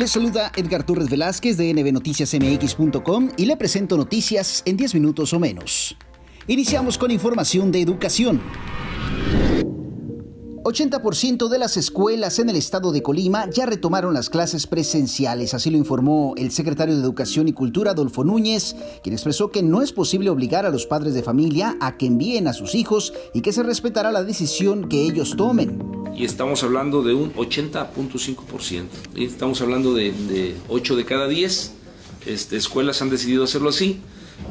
Les saluda Edgar Torres Velázquez de nbnoticiasmx.com y le presento noticias en 10 minutos o menos. Iniciamos con información de educación. 80% de las escuelas en el estado de Colima ya retomaron las clases presenciales, así lo informó el secretario de Educación y Cultura, Adolfo Núñez, quien expresó que no es posible obligar a los padres de familia a que envíen a sus hijos y que se respetará la decisión que ellos tomen. Y estamos hablando de un 80.5%. Estamos hablando de, de 8 de cada 10 este, escuelas han decidido hacerlo así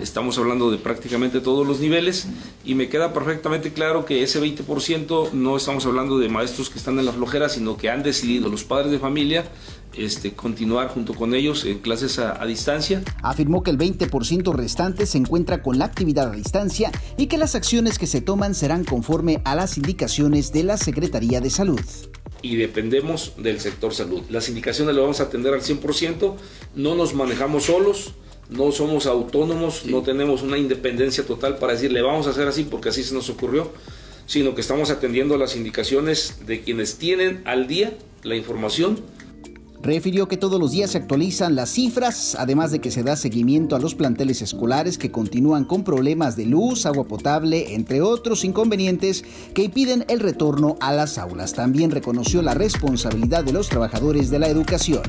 estamos hablando de prácticamente todos los niveles y me queda perfectamente claro que ese 20% no estamos hablando de maestros que están en la flojera, sino que han decidido los padres de familia este, continuar junto con ellos en clases a, a distancia. Afirmó que el 20% restante se encuentra con la actividad a distancia y que las acciones que se toman serán conforme a las indicaciones de la Secretaría de Salud y dependemos del sector salud. Las indicaciones las vamos a atender al 100%, no nos manejamos solos, no somos autónomos, no tenemos una independencia total para decir le vamos a hacer así porque así se nos ocurrió, sino que estamos atendiendo las indicaciones de quienes tienen al día la información. Refirió que todos los días se actualizan las cifras, además de que se da seguimiento a los planteles escolares que continúan con problemas de luz, agua potable, entre otros inconvenientes que impiden el retorno a las aulas. También reconoció la responsabilidad de los trabajadores de la educación.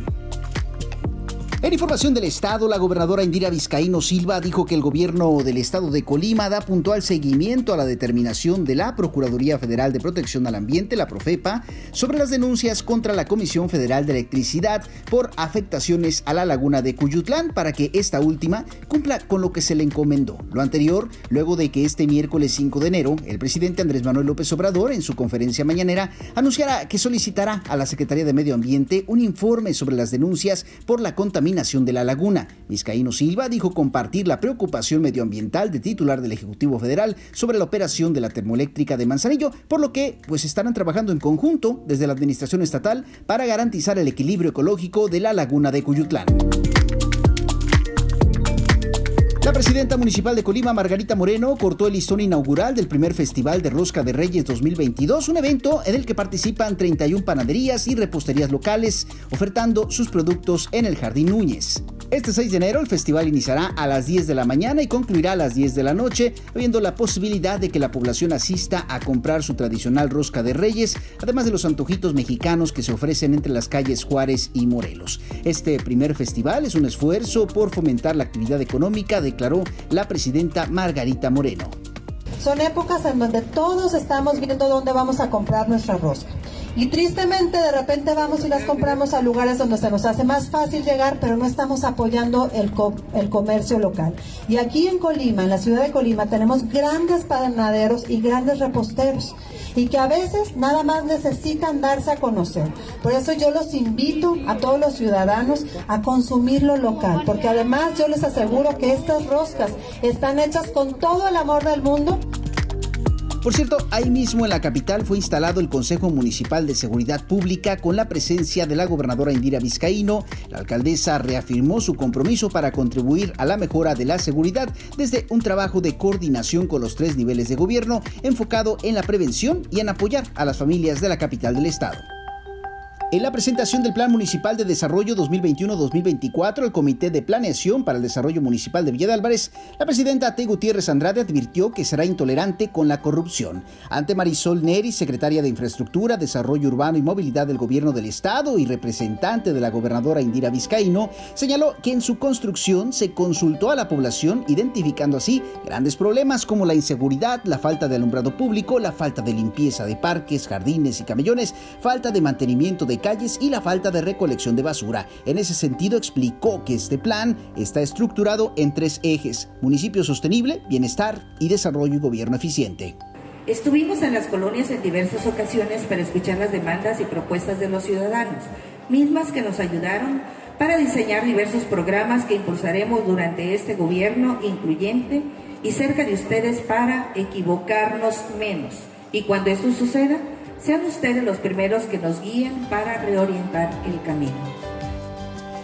Información del Estado, la gobernadora Indira Vizcaíno Silva dijo que el gobierno del Estado de Colima da puntual seguimiento a la determinación de la Procuraduría Federal de Protección al Ambiente, la Profepa, sobre las denuncias contra la Comisión Federal de Electricidad por afectaciones a la laguna de Cuyutlán para que esta última cumpla con lo que se le encomendó. Lo anterior, luego de que este miércoles 5 de enero, el presidente Andrés Manuel López Obrador, en su conferencia mañanera, anunciara que solicitará a la Secretaría de Medio Ambiente un informe sobre las denuncias por la contaminación de la laguna. Vizcaíno Silva dijo compartir la preocupación medioambiental de titular del Ejecutivo Federal sobre la operación de la termoeléctrica de Manzanillo, por lo que pues estarán trabajando en conjunto desde la administración estatal para garantizar el equilibrio ecológico de la laguna de Cuyutlán. La presidenta municipal de Colima, Margarita Moreno, cortó el listón inaugural del primer Festival de Rosca de Reyes 2022, un evento en el que participan 31 panaderías y reposterías locales, ofertando sus productos en el Jardín Núñez. Este 6 de enero el festival iniciará a las 10 de la mañana y concluirá a las 10 de la noche, habiendo la posibilidad de que la población asista a comprar su tradicional rosca de reyes, además de los antojitos mexicanos que se ofrecen entre las calles Juárez y Morelos. Este primer festival es un esfuerzo por fomentar la actividad económica, declaró la presidenta Margarita Moreno. Son épocas en donde todos estamos viendo dónde vamos a comprar nuestra rosca. Y tristemente de repente vamos y las compramos a lugares donde se nos hace más fácil llegar, pero no estamos apoyando el, el comercio local. Y aquí en Colima, en la ciudad de Colima, tenemos grandes panaderos y grandes reposteros y que a veces nada más necesitan darse a conocer. Por eso yo los invito a todos los ciudadanos a consumir lo local, porque además yo les aseguro que estas roscas están hechas con todo el amor del mundo. Por cierto, ahí mismo en la capital fue instalado el Consejo Municipal de Seguridad Pública con la presencia de la gobernadora Indira Vizcaíno. La alcaldesa reafirmó su compromiso para contribuir a la mejora de la seguridad desde un trabajo de coordinación con los tres niveles de gobierno enfocado en la prevención y en apoyar a las familias de la capital del estado. En la presentación del Plan Municipal de Desarrollo 2021-2024, el Comité de Planeación para el Desarrollo Municipal de Villa de Álvarez, la presidenta T. Gutiérrez Andrade advirtió que será intolerante con la corrupción. Ante Marisol Neri, secretaria de Infraestructura, Desarrollo Urbano y Movilidad del Gobierno del Estado y representante de la gobernadora Indira Vizcaíno, señaló que en su construcción se consultó a la población, identificando así grandes problemas como la inseguridad, la falta de alumbrado público, la falta de limpieza de parques, jardines y camellones, falta de mantenimiento de calles y la falta de recolección de basura. En ese sentido, explicó que este plan está estructurado en tres ejes, municipio sostenible, bienestar y desarrollo y gobierno eficiente. Estuvimos en las colonias en diversas ocasiones para escuchar las demandas y propuestas de los ciudadanos, mismas que nos ayudaron para diseñar diversos programas que impulsaremos durante este gobierno incluyente y cerca de ustedes para equivocarnos menos. Y cuando esto suceda, sean ustedes los primeros que nos guíen para reorientar el camino.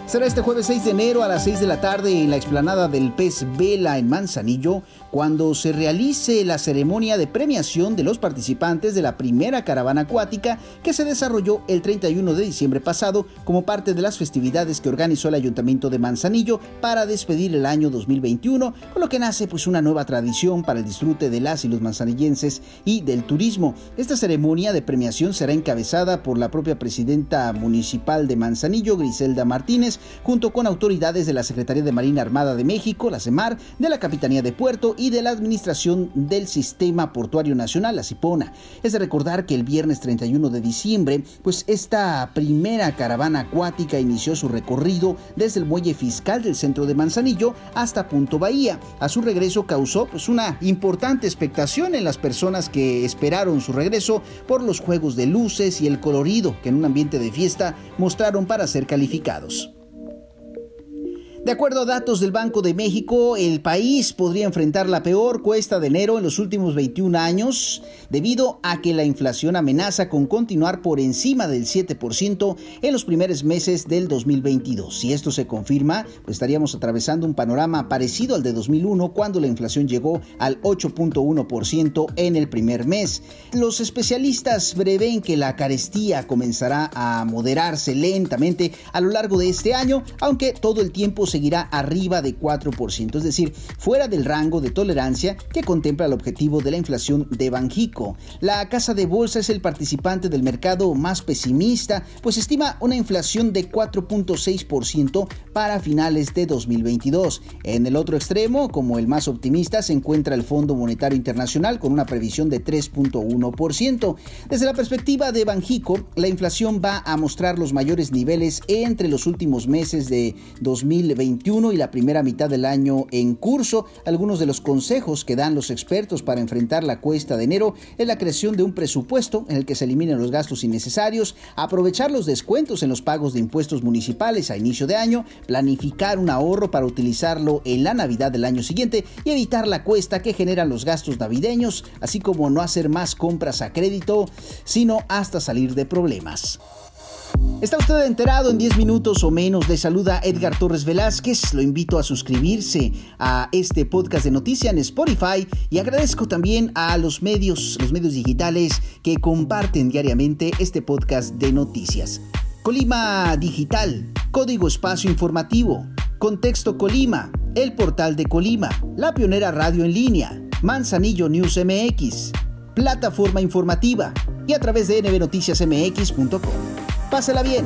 Será este jueves 6 de enero a las 6 de la tarde en la explanada del Pez Vela en Manzanillo, cuando se realice la ceremonia de premiación de los participantes de la primera caravana acuática que se desarrolló el 31 de diciembre pasado como parte de las festividades que organizó el Ayuntamiento de Manzanillo para despedir el año 2021, con lo que nace pues una nueva tradición para el disfrute de las y los manzanillenses y del turismo. Esta ceremonia de premiación será encabezada por la propia presidenta municipal de Manzanillo, Griselda Martínez, junto con autoridades de la Secretaría de Marina Armada de México, la CEMAR, de la Capitanía de Puerto y de la Administración del Sistema Portuario Nacional, la CIPONA. Es de recordar que el viernes 31 de diciembre, pues esta primera caravana acuática inició su recorrido desde el muelle fiscal del centro de Manzanillo hasta Punto Bahía. A su regreso causó pues una importante expectación en las personas que esperaron su regreso por los juegos de luces y el colorido que en un ambiente de fiesta mostraron para ser calificados. De acuerdo a datos del Banco de México, el país podría enfrentar la peor cuesta de enero en los últimos 21 años debido a que la inflación amenaza con continuar por encima del 7% en los primeros meses del 2022. Si esto se confirma, pues estaríamos atravesando un panorama parecido al de 2001 cuando la inflación llegó al 8.1% en el primer mes. Los especialistas prevén que la carestía comenzará a moderarse lentamente a lo largo de este año, aunque todo el tiempo se seguirá arriba de 4%, es decir, fuera del rango de tolerancia que contempla el objetivo de la inflación de Banjico. La casa de bolsa es el participante del mercado más pesimista, pues estima una inflación de 4.6% para finales de 2022. En el otro extremo, como el más optimista, se encuentra el Fondo Monetario Internacional con una previsión de 3.1%. Desde la perspectiva de Banjico, la inflación va a mostrar los mayores niveles entre los últimos meses de 2022 y la primera mitad del año en curso. Algunos de los consejos que dan los expertos para enfrentar la cuesta de enero es la creación de un presupuesto en el que se eliminen los gastos innecesarios, aprovechar los descuentos en los pagos de impuestos municipales a inicio de año, planificar un ahorro para utilizarlo en la Navidad del año siguiente y evitar la cuesta que generan los gastos navideños, así como no hacer más compras a crédito, sino hasta salir de problemas. ¿Está usted enterado en 10 minutos o menos? Le saluda Edgar Torres Velázquez. Lo invito a suscribirse a este podcast de noticias en Spotify y agradezco también a los medios, los medios digitales que comparten diariamente este podcast de noticias. Colima Digital, Código Espacio Informativo, Contexto Colima, el portal de Colima, la pionera radio en línea, Manzanillo News MX, plataforma informativa y a través de nbnoticiasmx.com. Pásela bien.